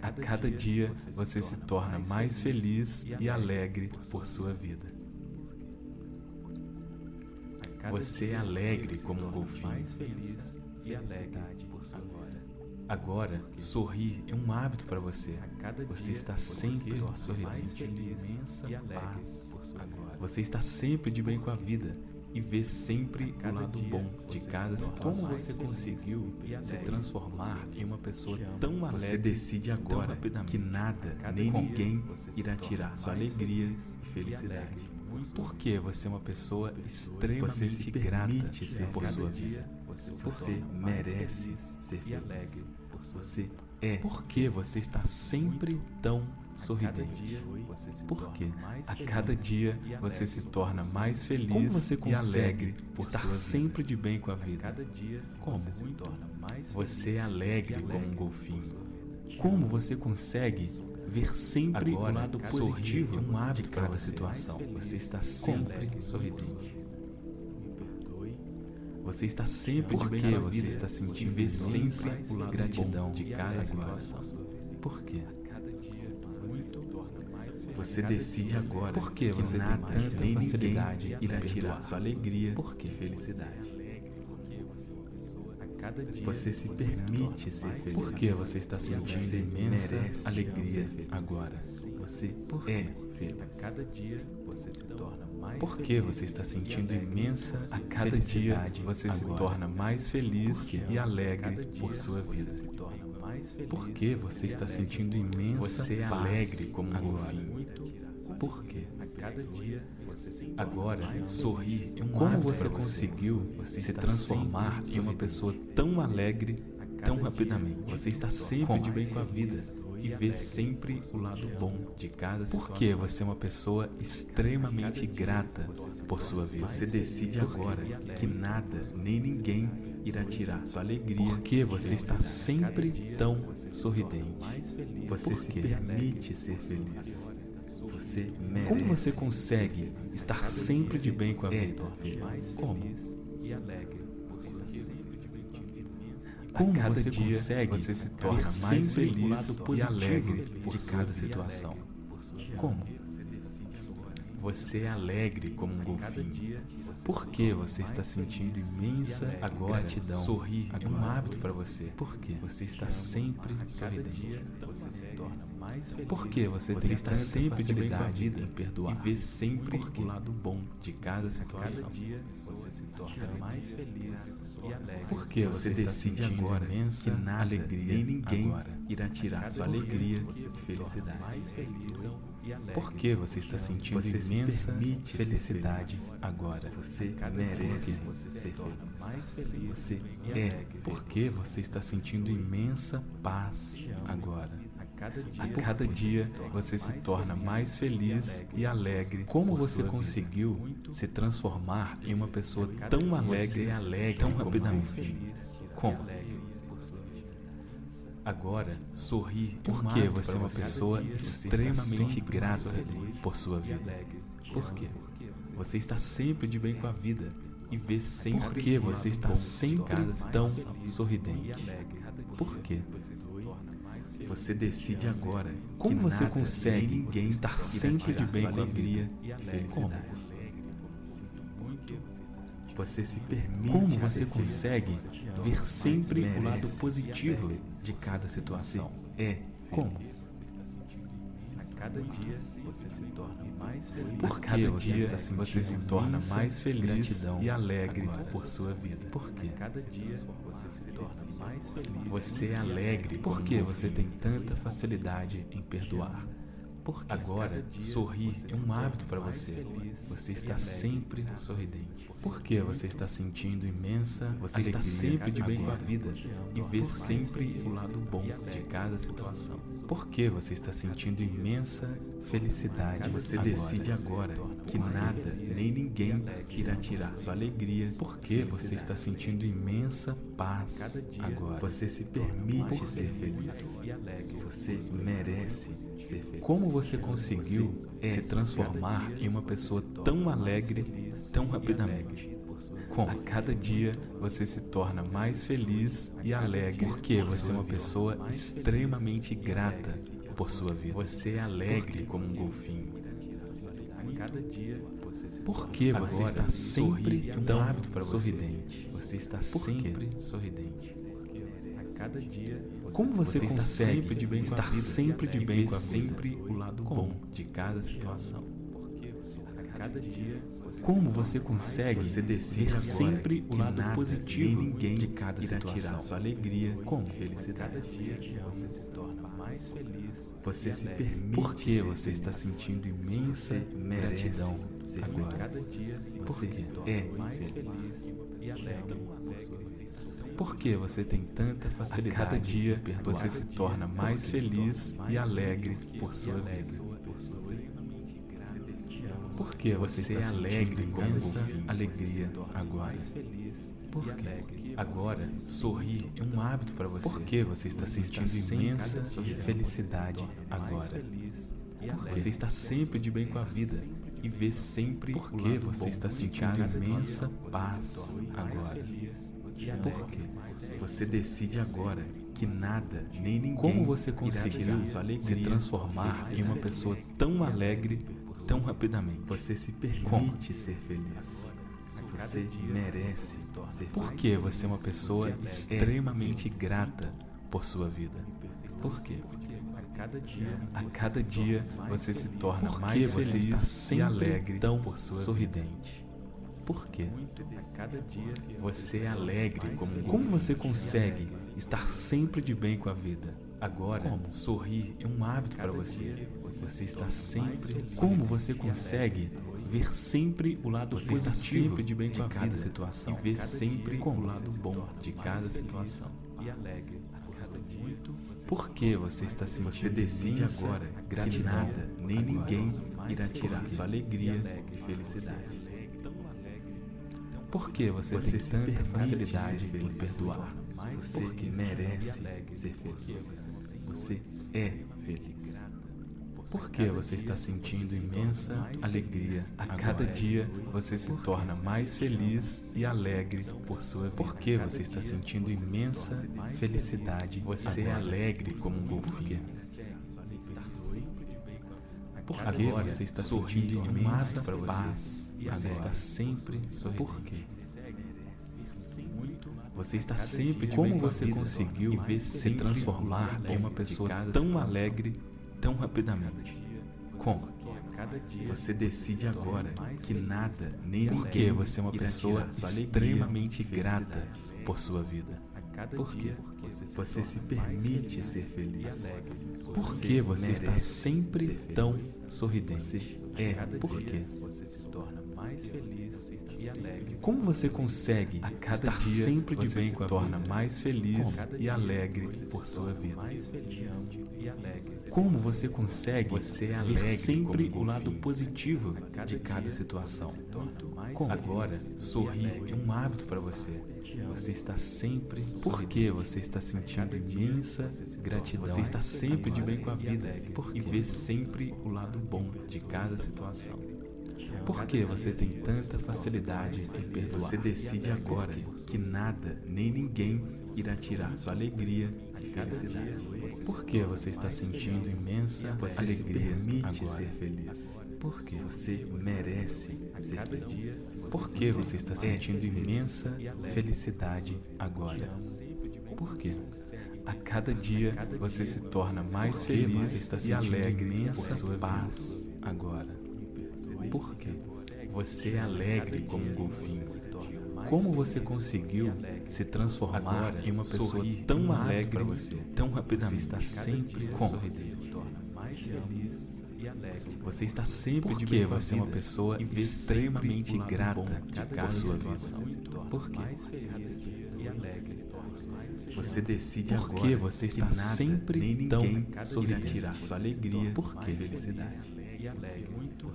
A cada dia você se torna mais feliz e alegre por sua vida. Você é alegre como um golfinho. Mais feliz e alegre por sua vida. Agora, sorrir é um hábito para você. cada Você está sempre e. Agora, você está sempre de bem com a vida e vê sempre o lado bom de cada situação. Como você conseguiu se transformar por em uma pessoa tão alegre? Você decide agora que nada nem ninguém irá tirar sua alegria e felicidade. muito Porque você é uma pessoa extremamente Você se grata ser por sua vida. você merece ser feliz. por Você é. Porque você está sempre tão sorridente. torna mais a cada dia você se torna por mais feliz. Como você e consegue alegre por estar sempre de bem com a vida. Cada dia Como? você é alegre como um golfinho. por. Como você consegue ver sempre o lado cada positivo um hábito para cada situação? Você está sempre por sorridente. Você está sempre com a você está sentindo lado gratidão de cada situação. por. Por quê? Você decide agora você porque se você tem tanta facilidade e irá tirar por sua alegria vida. porque felicidade. Você se permite ser feliz. feliz Porque você está sentindo imensa alegria agora. Você Por é feliz. A cada dia você se torna mais Por que feliz você está sentindo imensa a cada dia você se torna mais feliz Porque e alegre por sua vida? se torna mais feliz Por que você está sentindo imensa. Você é alegre como um agora. Por quê? A cada dia você se torna Agora, sorrir Como você conseguiu se transformar em uma pessoa tão alegre, tão rapidamente? Você está sempre de bem com a vida e vê sempre o lado bom de cada situação. Porque você é uma pessoa extremamente grata por sua vida. Você decide agora que nada nem ninguém irá tirar sua alegria. Porque você está sempre tão sorridente. Você se permite ser feliz. Você merece. Como você consegue estar sempre de bem com a vida? Como? e alegre. Como cada você dia consegue você se torna mais feliz e alegre por cada situação? Como? Você é alegre como um golfinho. Por que você está sentindo imensa agora gratidão? Sorrir é um hábito para você. Por quê? Você está sempre sorridente. você se torna mais feliz. Por que você, Você tem está sempre de bem com a vida em perdoar e vê sempre o lado bom de cada situação? Cada dia você se torna mais feliz e alegre. Por que você, decide agora imensa que nada alegria nem ninguém irá tirar sua alegria e felicidade? mais feliz e alegre. Por que você está sentindo Você se imensa ser felicidade feliz. agora? Você merece você se ser feliz. mais feliz Você é. Por que você está sentindo imensa paz agora? A cada dia, você se torna mais feliz e alegre. Como você conseguiu se transformar em uma pessoa tão alegre e se alegre tão rapidamente? Como? Agora, sorrir um Porque você é uma pessoa extremamente grata por sua vida. Por quê? Porque você está sempre de bem com a vida e vê sempre Por que você está sempre tão sorridente. Por quê? você decide agora Como você consegue ninguém estar sempre de bem com a alegria e felicidade? por você se permite Como você consegue ver sempre o lado positivo de cada situação. É como? Cada dia você se torna mais feliz. Por cada você, dia você se torna mais feliz gratidão e alegre agora por sua vida. Por quê? Cada dia você se torna mais feliz. Você é alegre Por porque que você tem tanta facilidade em perdoar. Porque agora sorrir é um hábito para você. Você está sempre sorridente. Porque você está sentindo imensa, você está sempre de bem com a vida e vê sempre o lado bom de cada situação. Porque você está sentindo imensa felicidade. Você decide agora que nada nem ninguém irá tirar sua alegria. Porque você está sentindo imensa paz agora. Você se permite ser feliz você merece ser feliz. Como você conseguiu é se transformar em uma pessoa tão alegre tão rapidamente? Como? A cada dia você se torna mais feliz e alegre porque você é uma pessoa extremamente grata por sua vida. Você é alegre como um golfinho. A cada dia você se Por que você está sempre tão para sorridente? Você está sempre sorridente. A cada dia como você, você consegue sempre de bem estar sempre de bem com a sempre o lado bom de cada situação? cada dia. Como você consegue você decide sempre o lado positivo ninguém de cada situação. tirar sua alegria como felicidade. Cada dia você se torna mais feliz. Você se permite. Porque você está sentindo imensa gratidão agora. Cada dia você é mais feliz e alegre. Porque você tem tanta facilidade. A cada dia você se torna mais feliz e alegre por sua vida. Por que você está alegre com essa alegria agora? Por que agora sorrir é um hábito para você? Por que você está sentindo imensa felicidade agora? Você está sempre de bem com a vida e vê sempre por que você está sentindo imensa paz agora. Por que você decide agora que nada nem ninguém como você conseguiu se transformar em uma pessoa tão alegre tão rapidamente. Você se permite ser feliz. Você merece ser Por que você é uma pessoa extremamente grata por sua vida? Por quê? A cada dia você se torna mais você feliz está sempre e alegre tão por sua sorridente. Por quê? A cada dia você é alegre como Como você consegue estar sempre de bem com a vida? Agora, como? sorrir é um hábito para você. Você está sempre. Como você consegue ver sempre o lado você positivo está sempre de bem com a cada situação e ver sempre com o lado bom de cada situação e alegre por que você está se Você decide agora que nada nem ninguém irá tirar sua alegria e felicidade. Por que você, você tem tanta facilidade em perdoar? Porque merece ser feliz. Você é feliz. Por que você está sentindo imensa alegria? A cada dia você se torna mais feliz e alegre por sua vida. Por que você está sentindo imensa felicidade? Você é alegre como um golfinho. Por que você está sentindo imensa paz? Você está sempre sorrindo. Por quê? Você está sempre Como você conseguiu se transformar em uma pessoa tão alegre tão rapidamente? Como? Você decide agora que nada nem porque você é uma pessoa extremamente grata por sua vida. Por quê? Você se permite ser feliz. Por que você está sempre tão sorridente? É, por quê? Se mais feliz e alegre. Como você consegue a cada estar dia sempre de bem com a torna vida? mais feliz e alegre por sua vida? Como você consegue você é ver sempre o lado positivo de cada situação? Como? Agora, sorrir é um hábito para você. Você está sempre. Por que você está sentindo imensa gratidão? Você está sempre de bem com a vida e vê sempre o lado bom de cada situação. Por que você tem tanta facilidade em perdoar? Você decide agora que nada nem ninguém irá tirar sua alegria e felicidade. Por que você está sentindo imensa você alegria permite agora? ser feliz? Por que você merece ser feliz? Por que você está sentindo imensa felicidade agora? Por quê? A cada dia você se torna mais feliz e alegre por sua paz agora. Por quê? Você é alegre como um golfinho. Como você conseguiu se transformar em uma pessoa tão alegre, tão rapidamente? Você está sempre sorridente. Você está sempre de bem você é uma pessoa extremamente grata por sua vida. Por quê? Você decide Por que você está que nada, sempre nem tão sorridente. tirar sua alegria, por que felicidade e alegre muito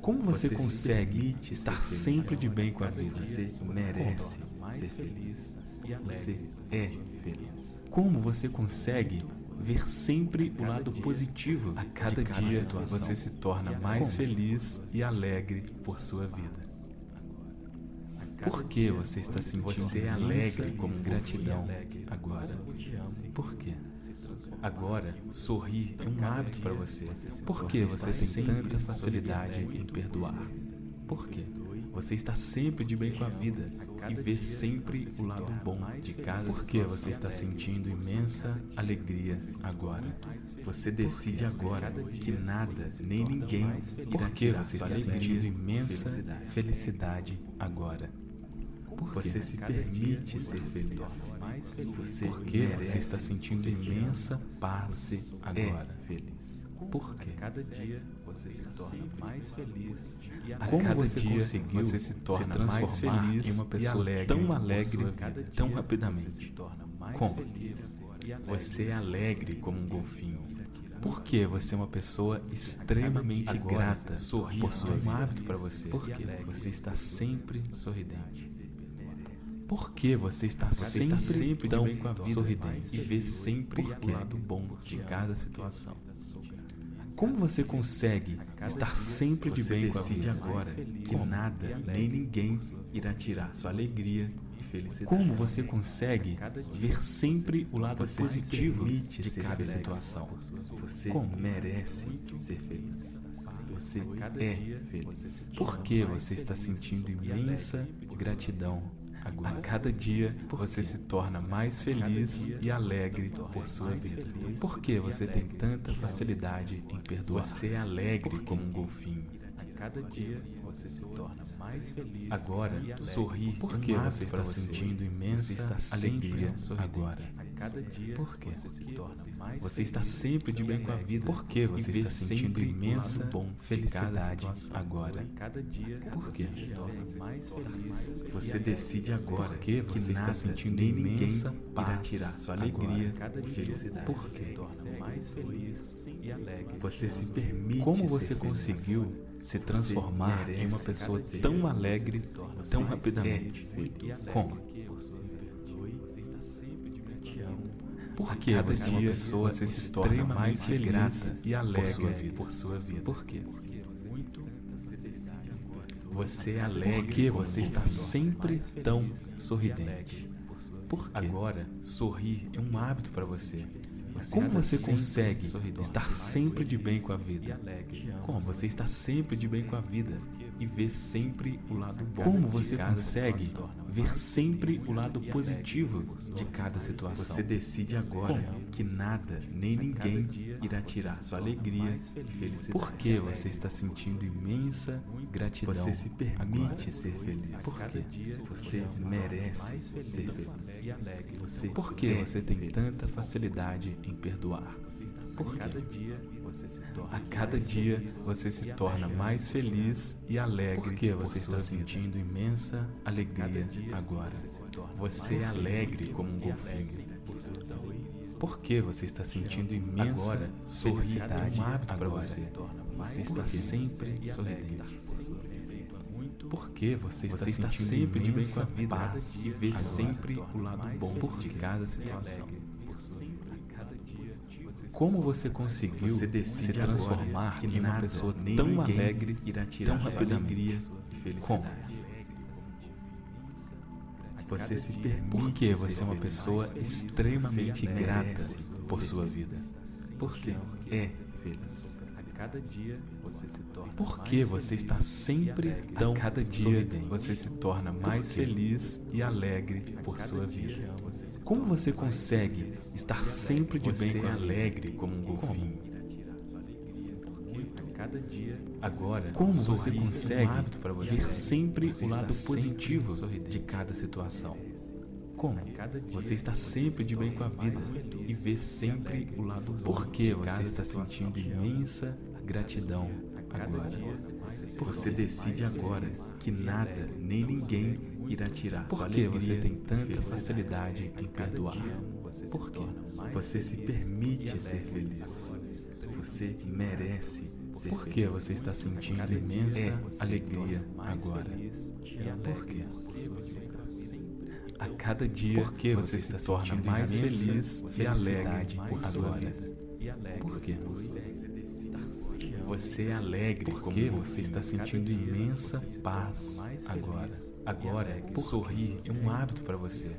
como você, você consegue estar sempre de bem com a vida? Você merece ser feliz. Você é feliz. Como você consegue ver sempre o lado positivo a cada, dia você se torna mais feliz e alegre por sua vida. Por que você está sentindo você é alegre como gratidão agora? Por quê? Agora, sorrir é um hábito para você. Por que você tem tanta facilidade em perdoar? Por quê? Você está sempre de bem com a vida e vê sempre o lado bom de cada Por que você está sentindo imensa alegria agora? Você decide agora que nada nem ninguém irá você está sentindo imensa felicidade agora? Você se permite ser feliz. Você Porque você está sentindo imensa paz agora. Feliz. Por quê? Cada dia você se torna mais feliz. E a Como cada você dia conseguiu você se torna se mais feliz em uma pessoa alegre, tão alegre tão rapidamente? Como? Você é alegre como um golfinho. Por que você é uma pessoa extremamente grata sorrir por sua um hábito para você? Porque você está sempre sorridente. Por que você está você sempre, sempre tão sorridente e vê sempre o lado bom de cada situação? Como você consegue estar sempre de bem com a vida agora que nada nem ninguém irá tirar sua alegria e felicidade? Como você consegue ver sempre o lado positivo de cada situação? Você Como merece ser feliz. Você é feliz. Por que você está sentindo imensa gratidão a cada dia você se torna mais feliz e alegre por sua vida. Por que você tem tanta facilidade em perdoar? Você é alegre como um golfinho cada dia você se torna mais feliz. Agora, sorri porque você está sentindo imensa está alegria agora. Cada dia porque você se torna mais Você está sempre de bem com a vida. Porque você está sentindo imensa bom felicidade agora. Cada dia porque você se torna mais feliz. Você decide agora que você está sentindo imensa irá tirar sua alegria e felicidade. Porque mais feliz e alegre. Você se permite. Como você conseguiu se transformar em uma pessoa tão alegre tão rapidamente. Como? Por que você é uma pessoa se, se torna mais grata e alegre por sua vida? Por quê? Você é alegre porque você está sempre tão sorridente. Por Agora, sorrir é um hábito para você. Como você consegue estar sempre de bem com a vida? Como? Você está sempre de bem com a vida e vê sempre o lado bom? Como você consegue ver sempre o lado positivo de cada situação? Você decide agora que nada nem ninguém irá tirar sua alegria e felicidade. Por que você está sentindo imensa gratidão? Você se permite ser feliz. Por que você merece ser feliz? Você, por que você tem tanta facilidade em perdoar? Por cada a cada dia você se torna mais feliz e alegre porque você está sentindo imensa alegria agora. Você é alegre como um golfinho. Por que você está sentindo imensa felicidade para você? Você está sempre sorridente. Por que você está, você está sempre de bem com a vida e vê sempre o lado bom de cada situação? Como você conseguiu você se transformar em uma pessoa tão alegre, tão rapidamente? Como? Você se permite Porque você é uma pessoa extremamente grata por sua vida. Porque é feliz. Cada dia você se torna Por que você está sempre tão cada dia você se torna mais feliz e alegre por sua vida? Como você consegue estar sempre de bem com alegre como um golfinho? Cada dia agora, como você consegue ver sempre o lado positivo de cada situação? Como? Você está sempre de bem com a vida e vê sempre o lado bom. Por que você está sentindo imensa gratidão agora. Você decide agora que nada nem ninguém irá tirar sua alegria. Por que você tem tanta facilidade em perdoar? Por que você se permite ser feliz? Você merece ser Por que você está sentindo imensa alegria agora? Por quê? A cada dia Porque você se torna mais feliz e alegre por sua vida. Por quê? Você é alegre porque você está sentindo imensa paz agora. Agora, sorrir é um hábito para você.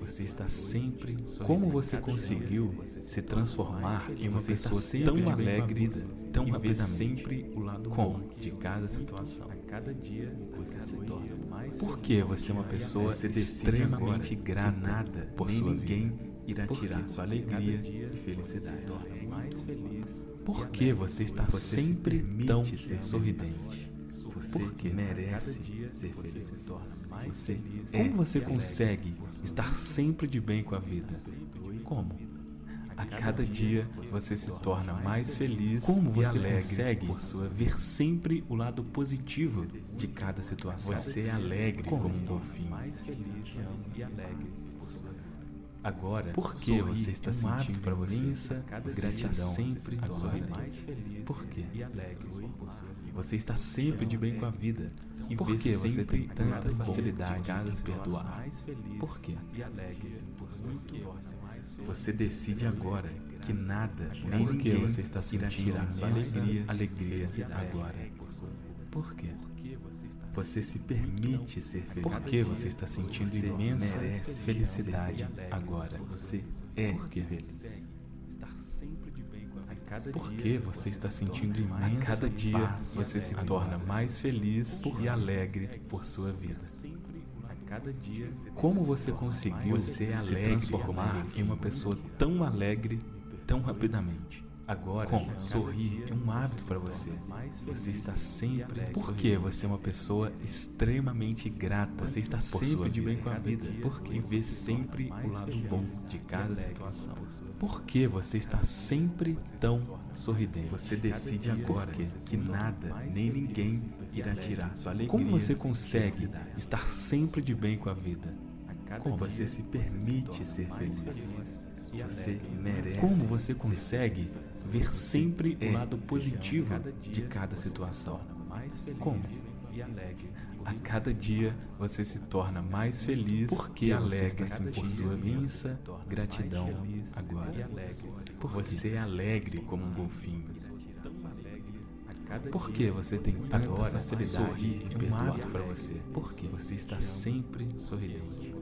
Você está sempre. Como você conseguiu se transformar em uma pessoa tão alegre, tão rapidamente? sempre o lado Como? de cada situação. A cada dia você se torna mais Por que você é uma pessoa extremamente grata nada por sua ninguém irá tirar sua alegria e felicidade? por que você está sempre tão sorridente? Você merece ser feliz. Você, como você consegue estar sempre de bem com a vida? Como? A cada dia você se torna mais feliz como você consegue por sua ver sempre o lado positivo de cada situação. Você é alegre como um golfinho. Mais feliz e alegre Agora, por que você está sentindo para você imensa gratidão sempre agora mais feliz Por quê? E alegre Você está sempre de bem com a vida. E por que você tem tanta facilidade em se perdoar? Por quê? E alegre Você decide agora que nada, nem ninguém você está sentindo sua alegria, alegria agora. Por quê? Você se permite ser feliz. Por que você está sentindo imensa felicidade agora? Você é feliz. Por que você está sentindo imensa A cada dia você se torna mais feliz e alegre por sua vida. Como você conseguiu se transformar em uma pessoa tão alegre tão rapidamente? Agora, Como? sorrir é um hábito para você. Você está sempre. Porque você é uma pessoa extremamente grata. Você está sempre de bem com a vida. Porque vê sempre o lado bom de cada situação. Por que você está sempre tão sorridente? Você decide agora que nada nem ninguém irá tirar sua alegria. Como você consegue estar sempre de bem com a vida? Como você se permite ser feliz? Você merece. Como você consegue ver sempre o lado positivo de cada situação? Como? A cada dia você se torna mais feliz porque alegra se por sua imensa gratidão agora. Você é alegre como um golfinho. Por que você tem tanta facilidade em perdoar para você? Porque você está sempre sorridente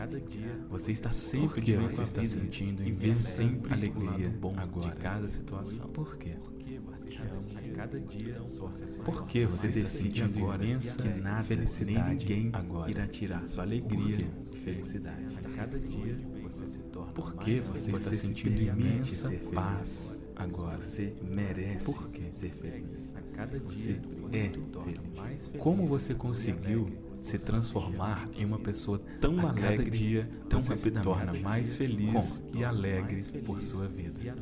cada dia. Você está sempre Porque você está sentindo e vê sempre alegria bom agora. de cada situação. Por quê? A cada dia Por que você decide agora que nada, felicidade, ninguém agora irá tirar sua alegria e felicidade? A cada dia você se torna Por que você está sentindo imensa paz agora? Você merece Por que ser feliz? A cada dia você é feliz. Como você conseguiu se transformar em uma pessoa tão a alegre, dia, tão você se torna mais feliz e alegre por sua vida.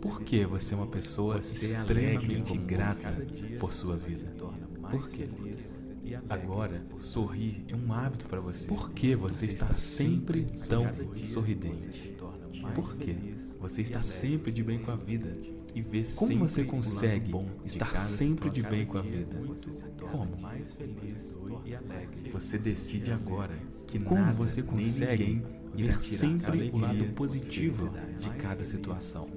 Por que você é uma pessoa é extremamente grata por sua vida? Por quê? Agora, sorrir é um hábito para você. Por que você está sempre tão sorridente? Por quê? Você está sempre de bem com a vida e Como você consegue estar sempre de bem com a vida? Como? Você decide agora que Como nada, você consegue ver sempre o lado positivo de cada situação?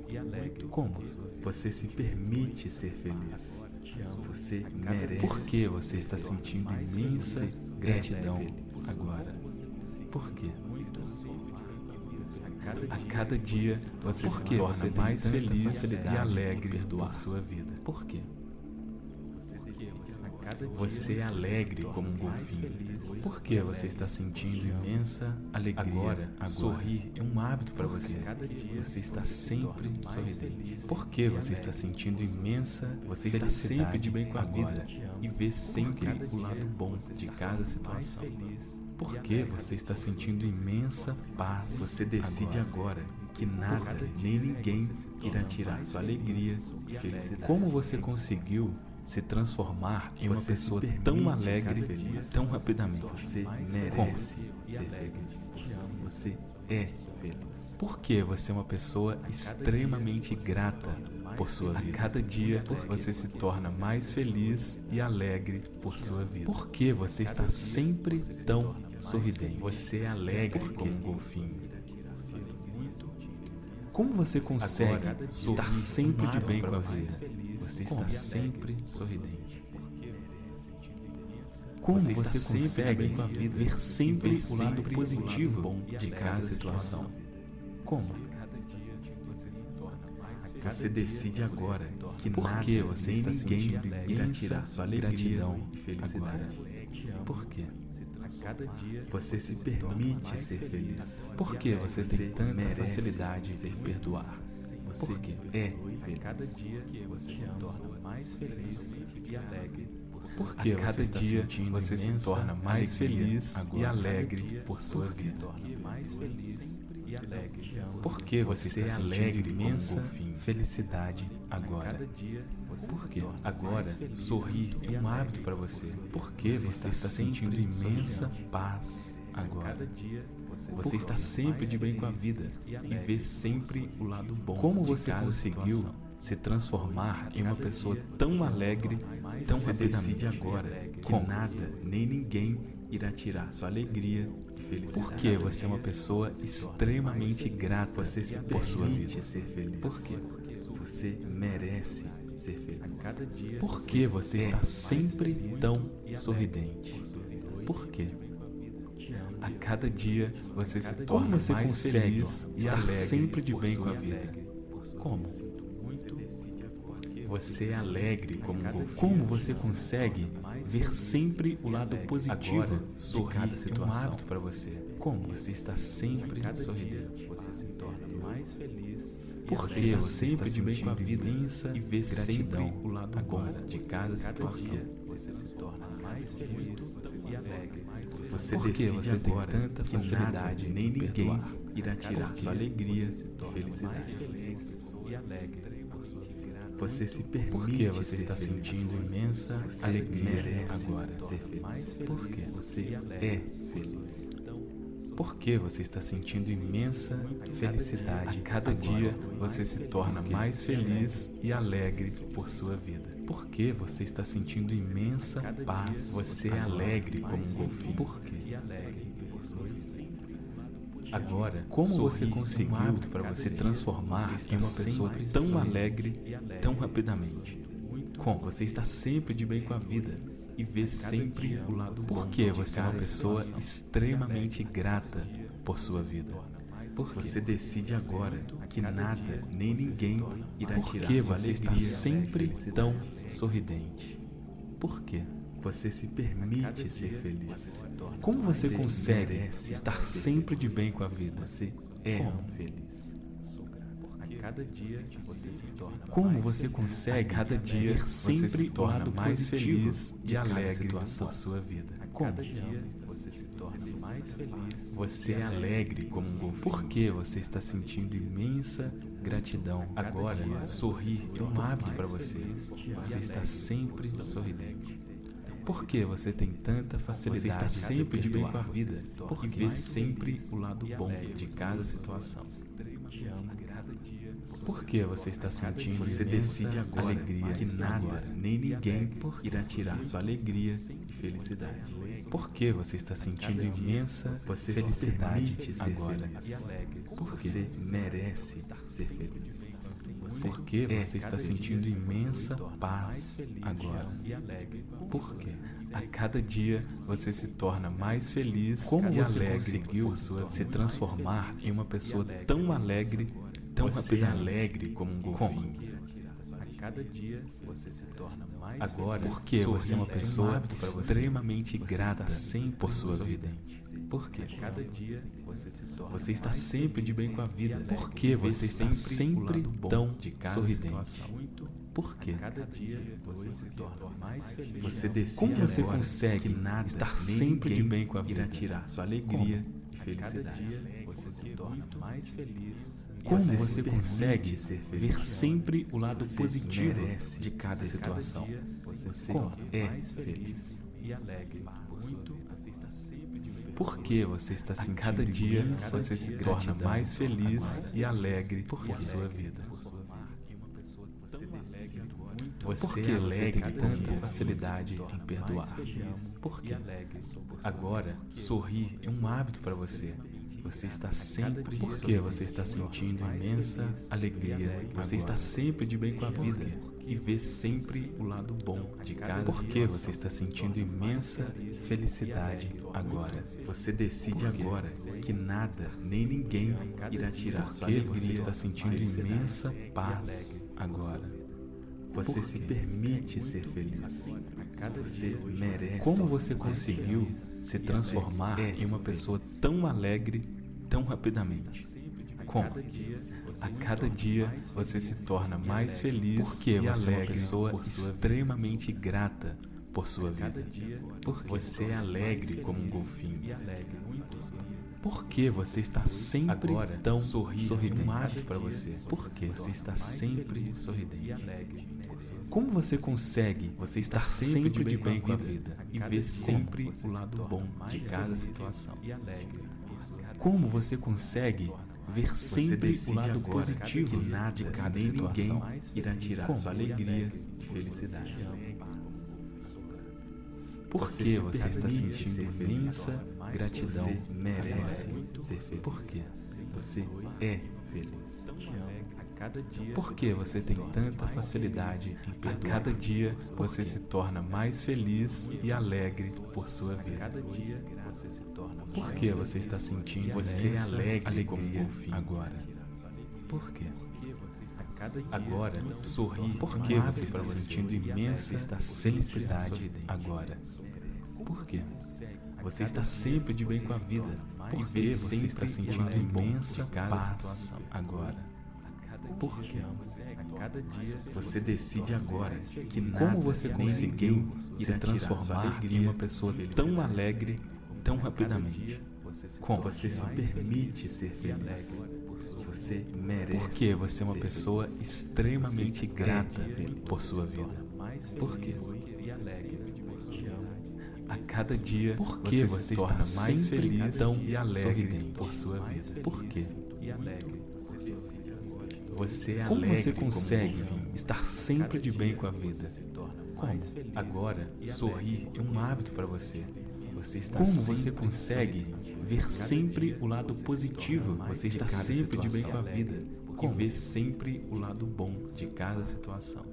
Como? Você se permite ser feliz. Você merece. Por que você está sentindo imensa gratidão agora? Por quê? A cada dia você se torna mais feliz e alegre por sua vida. Por quê? Você é alegre como um golfinho. Por que você está sentindo imensa alegria? Agora, agora sorrir é um hábito para você. Você está sempre sorridente. Por que você está sentindo imensa Você está sempre de bem com a vida e vê sempre o lado bom de cada situação. Por que você está sentindo imensa paz? Você decide agora que nada nem ninguém irá tirar sua alegria e felicidade. Como você conseguiu se transformar em uma pessoa tão alegre tão rapidamente. Você merece ser feliz. Você é feliz. Por que você é uma pessoa extremamente grata por sua vida? A cada dia você se torna mais feliz e alegre por sua vida. Por que você está sempre tão sorridente? Você é alegre como um golfinho. Como você consegue estar sempre de bem com a vida? Você está sempre sorridente. Como você, você consegue ver sempre o lado positivo de cada situação? Como? Você decide agora que Por nada que você está sentindo imensa tirar sua alegria gratidão e felicidade. agora? Por quê? Você se permite ser feliz. Por que você tem tanta facilidade em perdoar? Você Por quê? é A cada dia você se torna mais feliz e alegre. Por que A cada dia você se torna mais feliz e alegre por sua vida. mais feliz e alegre. Por que você, Você está é alegre imensa felicidade agora? cada dia você Por se quê? torna Agora, sorrir é um hábito para você. Por que você está sentindo imensa paz agora? cada dia você, está sempre de bem com a vida e vê sempre o lado bom. Como você conseguiu. Se transformar em uma pessoa tão você alegre, tão Você rapidamente? decide agora que Como? nada nem ninguém irá tirar sua alegria e felicidade. Por que você é uma pessoa extremamente grata Você se por sua permite vida? ser feliz. Por quê? Você merece ser feliz. A dia Por que você é está mais sempre tão sorridente? por. Por quê? A cada dia você se Como torna você mais feliz e estar sempre de por bem com a vida? vida. Como? Você é alegre como um. Como você consegue ver sempre o lado positivo Agora, de cada é um situação? para você. Como você está sempre sorridente? você se torna mais feliz e Por alegre. que está sempre de bem com a vida imensa e vê sempre gratidão o lado bom de cada situação. você se torna mais feliz e alegre. Você decide você tem tanta facilidade nem ninguém irá tirar Porque sua alegria felicidade. e alegre. Você se permite Por que você está sentindo imensa Você alegria agora? ser feliz. Mais Por quê? Você é sua feliz. Por que você está sentindo imensa felicidade? A cada dia você se torna mais feliz e alegre por sua vida. Por que você está sentindo imensa paz? Você é alegre como um golfinho. Por quê? Agora, Como você é conseguiu para se você transformar em uma pessoa tão alegre tão rapidamente? Como você está sempre de bem com a vida e vê sempre dia o lado bom. Por que torna você é uma pessoa feliz extremamente grata por sua vida? Por quê? Você decide agora que nada nem ninguém irá tirar que sua você está alegria sempre tão sorridente? Por quê? Você se permite ser você feliz. se torna Como você Você consegue merece estar sempre de bem com a vida? Você é Como? feliz. A cada dia você se torna Como você feliz. consegue A cada dia você sempre se torna mais feliz e alegre situação? por sua vida. A Como? cada dia você se torna mais feliz. Você é alegre como um golfinho. Por que você está sentindo imensa gratidão Agora, agora? sorrir é um hábito para você. Você está sempre sorridente. Por que você tem tanta facilidade Você está sempre em de bem com a vida. Porque E vê sempre o lado bom de cada situação. Por que você está sentindo Você decide agora alegria que nada nem ninguém irá tirar sua alegria e felicidade. Por que você está sentindo imensa felicidade agora? feliz. E alegre Por quê? Você merece ser feliz. Por que é você está sentindo imensa paz agora? Por quê? A cada dia você se torna mais feliz Como você conseguiu se transformar em uma pessoa tão alegre, tão Você é alegre como um golfinho. Cada dia você se torna mais Agora. Porque você é uma pessoa você. extremamente grata sempre por sua vida. Por quê? A cada dia você se torna Você está sempre de bem com a vida. Por que você está sempre tão sorridente? Por quê? Cada dia você se torna mais feliz. Você decide Como você consegue nada estar sempre de bem com a irá vida? tirar sua alegria e Cada felicidade. dia você se torna mais feliz. Como Você consegue ver sempre o lado positivo de cada situação? você é mais feliz feliz. e alegre. Muito. Você está sempre de bem. Por que você está A sentindo cada dia você se torna mais feliz e alegre por sua vida. Você Por é que alegre tem tanta facilidade em perdoar? Por e quê? por sua Agora, sorrir é um hábito para você. você está sempre. Porque você está sentindo imensa alegria. Você está sempre de bem com a vida e vê sempre o lado bom de cada Porque você está sentindo imensa felicidade agora. Você decide agora que nada nem ninguém irá tirar sua alegria. Você está sentindo imensa paz agora. Você se permite ser feliz. Você merece. Como você conseguiu se transformar em uma pessoa tão alegre tão rapidamente? Como? A cada dia você se torna mais feliz porque você é uma pessoa extremamente grata por sua vida. Porque você é alegre como um golfinho. Por que você está sempre Agora, tão sorridente? Para você. Por que você está sempre sorridente? Como você consegue você estar sempre de bem com a vida e ver sempre o lado bom de cada situação? Como você consegue ver sempre o lado positivo de cada situação? Ninguém irá tirar sua alegria e felicidade. Por que você está sentindo imensa gratidão? Merece ser feliz. Por quê? Você é feliz. Por que você tem tanta facilidade em perdoar? A cada dia você se torna mais feliz e alegre por sua vida. Por que você está sentindo você é alegre golfinho agora? Por quê? Agora, sorri. Por que você está sentindo imensa felicidade agora? Por quê? Você está sempre de bem com a vida. Por que você está sentindo imensa paz agora? Por quê? Você decide agora que como você conseguiu se transformar em uma pessoa tão alegre tão rapidamente. Como você se permite ser feliz. Você merece. Porque você é uma pessoa extremamente grata por sua vida. Por quê? A cada dia, por que você, você está mais feliz tão e alegre por sua vida? Por quê? Você é Como você consegue estar sempre de bem com a vida? Como? Agora, sorrir é um hábito para você. você está Como você consegue ver sempre o lado positivo? Você está sempre de bem com a vida. Como? Ver sempre o lado bom de cada situação.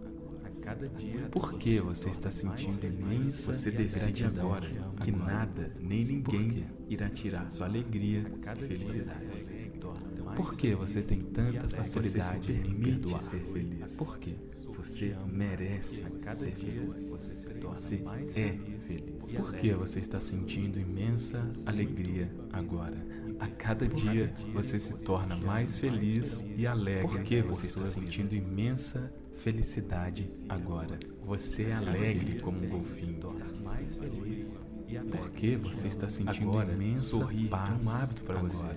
Por que você está sentindo imensa Você decide agora que nada nem ninguém irá tirar sua alegria e felicidade. Por que você tem tanta facilidade em perdoar? Por quê? Você merece ser feliz. Você é feliz. Por que você está sentindo imensa alegria agora? A cada dia você se torna mais feliz e alegre. Por que você está sentindo imensa felicidade agora? Você é alegre como um golfinho. Por que você está sentindo agora, imensa sorrir paz é um hábito para você.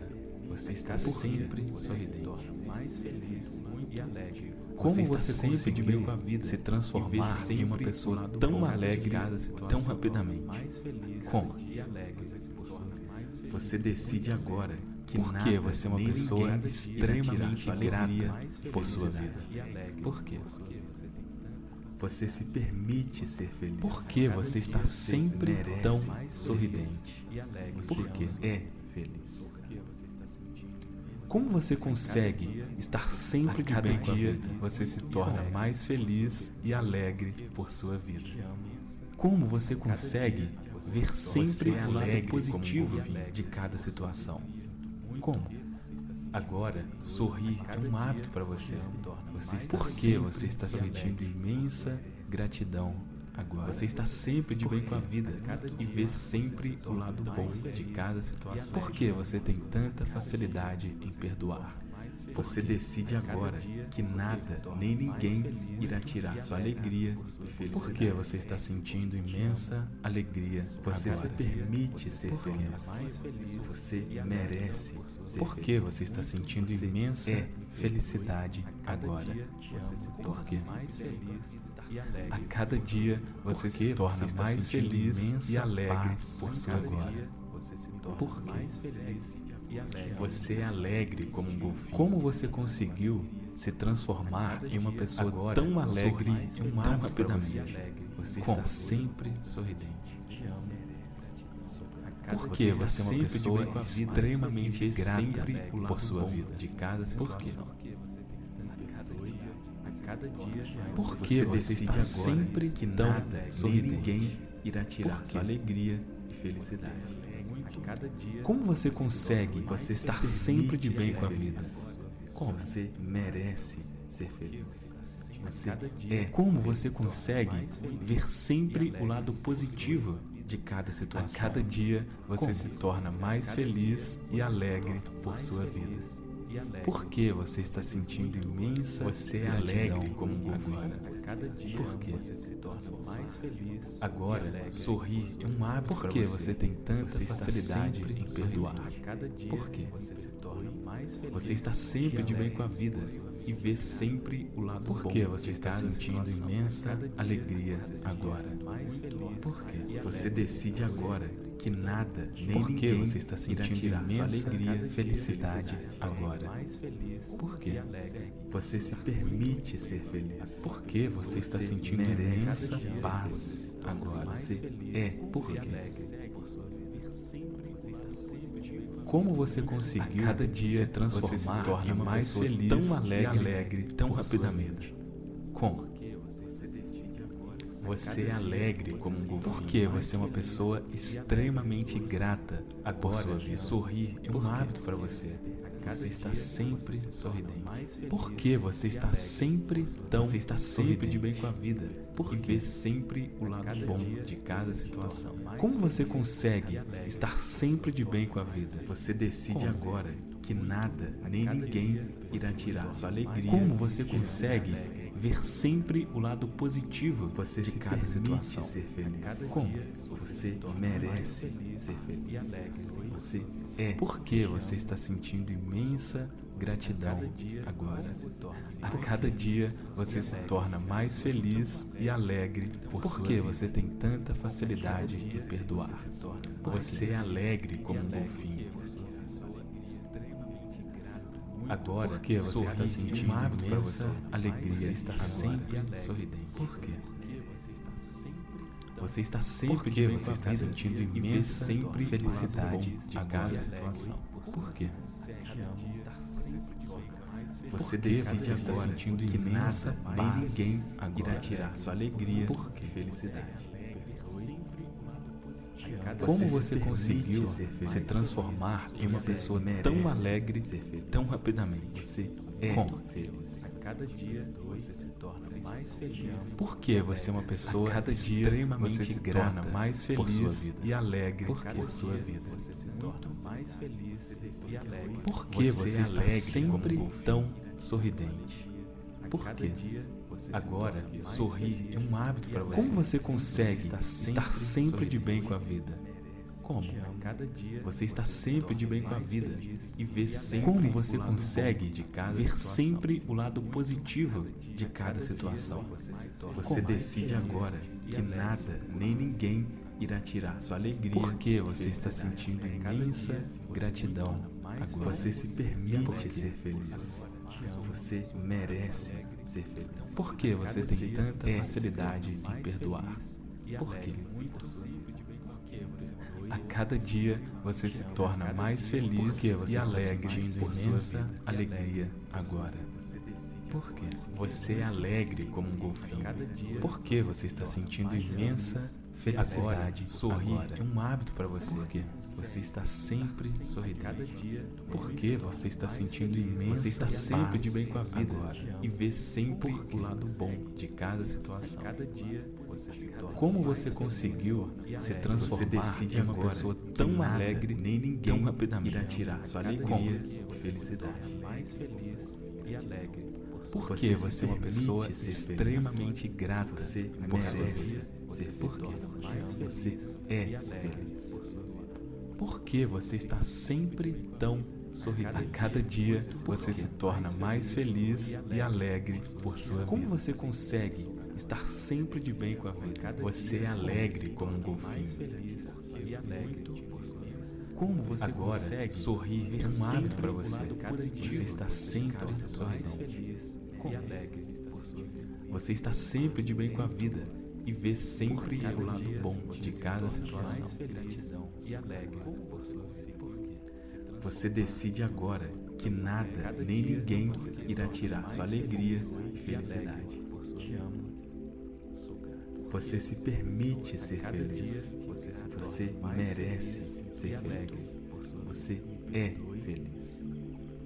Você está sempre sorridente. Mais feliz e alegre. Como você, você sempre bem com a vida, se transformar em uma pessoa tão alegre, tão rapidamente? Como? Você decide agora que porque você é uma pessoa extremamente grata por sua vida. Por quê? Você se permite ser feliz. Por que você está sempre tão sorridente? Porque é feliz. Como você consegue estar sempre de bem dia você se torna mais feliz e alegre por sua vida? Como você consegue ver sempre o lado positivo de cada situação? Como? Agora, sorrir é um hábito para você. você Por que você está sentindo imensa gratidão Agora, você está sempre de bem com a vida e vê sempre o lado bom de cada situação. Por que você tem tanta facilidade em perdoar? Você decide agora que nada nem ninguém irá tirar sua alegria e felicidade. Por que você está sentindo imensa alegria? Você se permite ser feliz. Você merece. Por que você está sentindo imensa felicidade agora? Por quê? A cada dia você se torna mais feliz e alegre por sua agora. Por quê? Você é alegre como um golfinho. Como você conseguiu se transformar em uma pessoa Agora, tão alegre e tão rapidamente? Você está sempre sorridente. Porque você é uma pessoa extremamente grata por sua vida, de cada situação. Por que você está sempre que nada, nem ninguém irá tirar sua alegria e felicidade? Como você consegue você estar sempre de bem com a vida? Como você merece ser feliz? Você é como você consegue ver sempre o lado positivo de cada situação. A cada dia você se torna mais feliz e alegre por sua vida. Por que você está sentindo imensa Você é alegre como um golfinho. Cada dia Por que você se torna mais feliz. Agora, sorrir é um hábito Por que você. tem tanta facilidade em perdoar? Por que você se torna mais feliz. Você está sempre de bem com a vida e vê sempre o lado Por que você está sentindo imensa alegria agora? Por que você decide agora que nada, nem Por que você está sentindo imensa alegria, felicidade agora? Por que você se permite ser feliz? Por que você está sentindo imensa paz agora? Você é por quê? Como você conseguiu cada dia se transformar se torna mais feliz, tão alegre, alegre tão rapidamente? Como? Você é alegre como um golfinho. Porque você é uma pessoa extremamente grata vida. Sorrir é um hábito para você. Você está sempre sorridente. Por que você está sempre tão você está sempre de bem com a vida? Por vê sempre o lado bom de cada situação. Como você consegue estar sempre de bem com a vida? Você decide agora que nada nem ninguém irá tirar sua alegria. Como você consegue ver sempre o lado positivo você de cada situação. Ser feliz. Como? Você merece ser feliz. E alegre. Você é. Por que você está sentindo imensa gratidão agora? A cada dia você se torna mais feliz e alegre. Por que você tem tanta facilidade em perdoar? Você é alegre como um golfinho. Agora, porque você está sentindo imensa alegria, está sempre sorridente. Por quê? Você está sempre Porque você está sentindo imensa sempre felicidade de cada situação. Por quê? Você decide está sentindo imensa paz, ninguém irá tirar sua alegria e felicidade. Como você conseguiu se transformar em uma pessoa tão alegre tão rapidamente? Você é Como? cada dia você se torna mais feliz. Por que você é uma pessoa cada dia extremamente você se torna mais feliz e alegre por, por sua vida? Você se torna mais feliz e alegre. Por que você, você está sempre tão sorridente? Por quê? Agora, sorrir é um hábito para você. Como você consegue estar sempre de bem com a vida? Como? Você está sempre de bem com a vida e vê sempre como você consegue ver sempre o lado positivo de cada situação. Você decide agora que nada nem ninguém irá tirar sua alegria. Porque você está sentindo imensa gratidão. Agora você se permite ser feliz. Você merece ser feliz. Por que você tem tanta facilidade em perdoar? Por quê? A cada dia você se torna mais feliz e alegre por sua alegria agora. Por quê? Você é alegre como um golfinho. Por que você está sentindo imensa felicidade? Sorrir é um hábito para você. Por quê? Você está sempre sorrindo. Cada dia. Por que você está sentindo imensa Você está sempre de bem com a vida e vê sempre o lado bom de cada situação. Cada dia você se torna. Como você conseguiu se transformar em uma pessoa tão alegre, nem ninguém tão rapidamente irá tirar sua alegria e felicidade. Mais feliz e alegre porque você é uma pessoa extremamente grata você por sua vida. Você você é feliz. Por que você está sempre tão sorridente? A cada dia você se torna mais feliz e alegre por sua vida. Como você consegue estar sempre de bem com a vida? Você é alegre como um golfinho. Como você Agora, consegue sorrir é um hábito para você. Você está sempre sorrindo e alegre. Você está sempre de bem com a vida e vê sempre o lado bom de cada situação. e alegre por sua vida. Você decide agora que nada nem ninguém irá tirar sua alegria e felicidade. Te amo. Você se permite ser feliz. Você merece ser feliz. Você é feliz.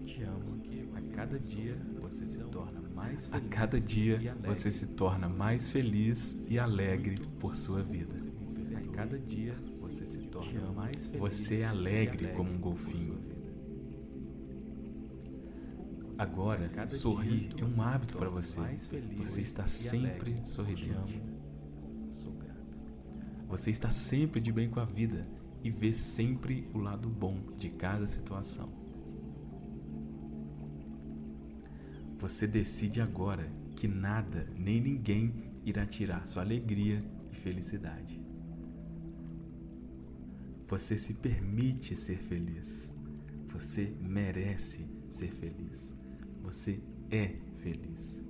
Te amo, a cada dia você se torna mais A feliz. cada dia você se torna mais feliz e alegre por sua vida. A cada dia você se torna mais feliz. Você é alegre como um golfinho. Agora, sorrir é um hábito para você. Você está sempre sorridente. Você está sempre de bem com a vida e vê sempre o lado bom de cada situação. Você decide agora que nada nem ninguém irá tirar sua alegria e felicidade. Você se permite ser feliz. Você merece ser feliz. Você é feliz.